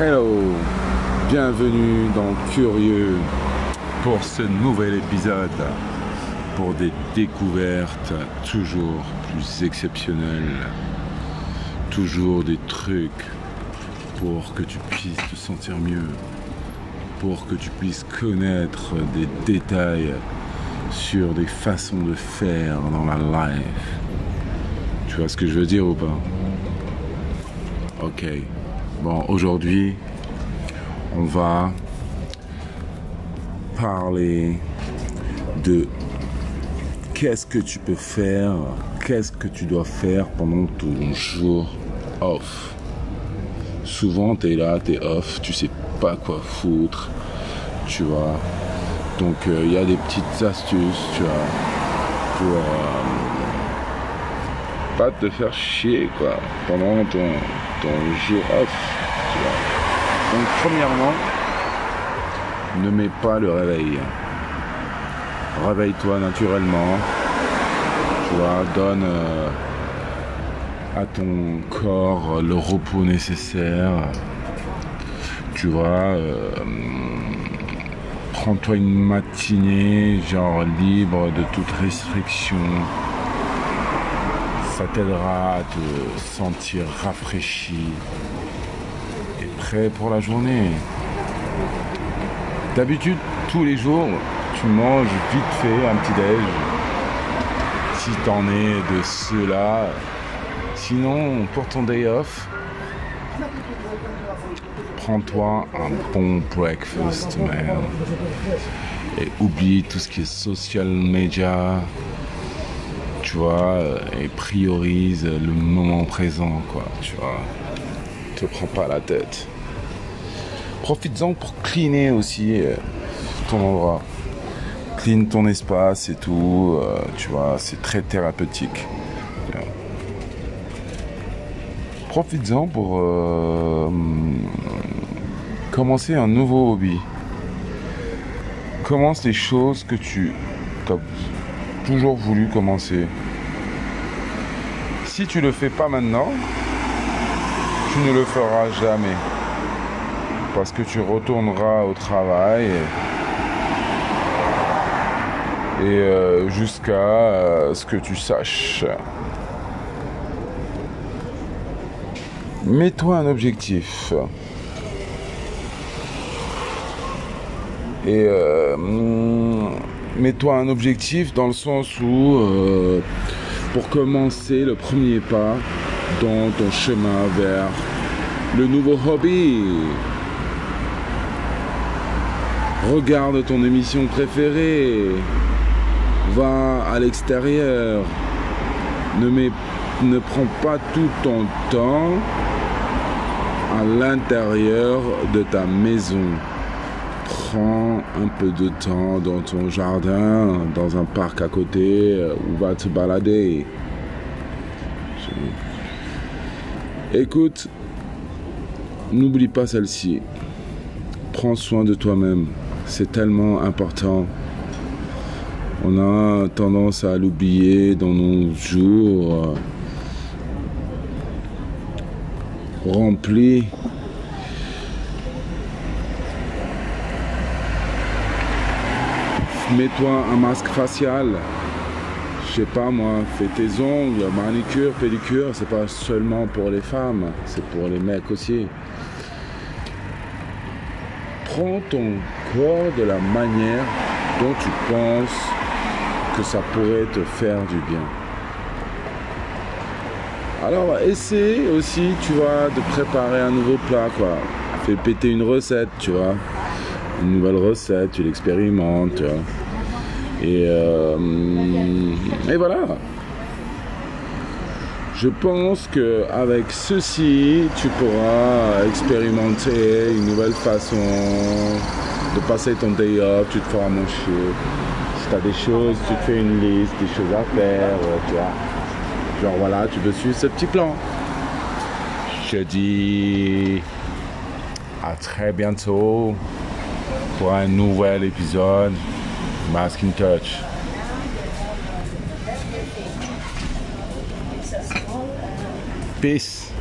Hello, bienvenue dans Curieux pour ce nouvel épisode. Pour des découvertes toujours plus exceptionnelles, toujours des trucs pour que tu puisses te sentir mieux, pour que tu puisses connaître des détails sur des façons de faire dans la life. Tu vois ce que je veux dire ou pas? Ok. Bon, aujourd'hui, on va parler de qu'est-ce que tu peux faire, qu'est-ce que tu dois faire pendant ton jour off. Souvent, tu es là, tu es off, tu sais pas quoi foutre, tu vois. Donc, euh, il y a des petites astuces, tu vois, pour euh, pas te faire chier, quoi, pendant ton, ton jour off, tu vois. Donc, premièrement, ne mets pas le réveil. Réveille-toi naturellement. Tu vois, donne euh, à ton corps le repos nécessaire. Tu vois, euh, prends-toi une matinée, genre libre de toute restriction. Ça t'aidera à te sentir rafraîchi et prêt pour la journée. D'habitude, tous les jours, tu manges vite fait un petit déj. Si t'en es de ceux-là. Sinon, pour ton day off, prends-toi un bon breakfast, man. Et oublie tout ce qui est social media. Tu vois, et priorise le moment présent, quoi. Tu vois, te prends pas la tête. Profites-en pour cleaner aussi euh, ton endroit. Clean ton espace et tout. euh, tu vois, c'est très thérapeutique. Profites-en pour euh, commencer un nouveau hobby. Commence les choses que tu as toujours voulu commencer. Si tu le fais pas maintenant, tu ne le feras jamais parce que tu retourneras au travail et, euh, jusqu'à euh, ce que tu saches. Mets-toi un objectif. Et euh, mm, mets-toi un objectif dans le sens où pour commencer le premier pas dans ton chemin vers le nouveau hobby. Regarde ton émission préférée. Va à l'extérieur. Ne, ne prends pas tout ton temps à l'intérieur de ta maison. Prends un peu de temps dans ton jardin, dans un parc à côté, euh, ou va te balader. Écoute, n'oublie pas celle-ci. Prends soin de toi-même. C'est tellement important. On a tendance à l'oublier dans nos jours euh, remplis. Mets-toi un masque facial. Je sais pas moi, fais tes ongles, manicure, pédicure, c'est pas seulement pour les femmes, c'est pour les mecs aussi. Prends ton corps de la manière dont tu penses que ça pourrait te faire du bien. Alors essaie aussi, tu vois, de préparer un nouveau plat, quoi. Fais péter une recette, tu vois. Une nouvelle recette, tu l'expérimentes, tu vois. Et, euh, et voilà. Je pense que avec ceci, tu pourras expérimenter une nouvelle façon de passer ton day off. Tu te feras manger. Si tu as des choses, tu te fais une liste des choses à faire. euh, Tu vois. Genre voilà, tu peux suivre ce petit plan. Je dis à très bientôt pour un nouvel épisode Masking touch. Peace.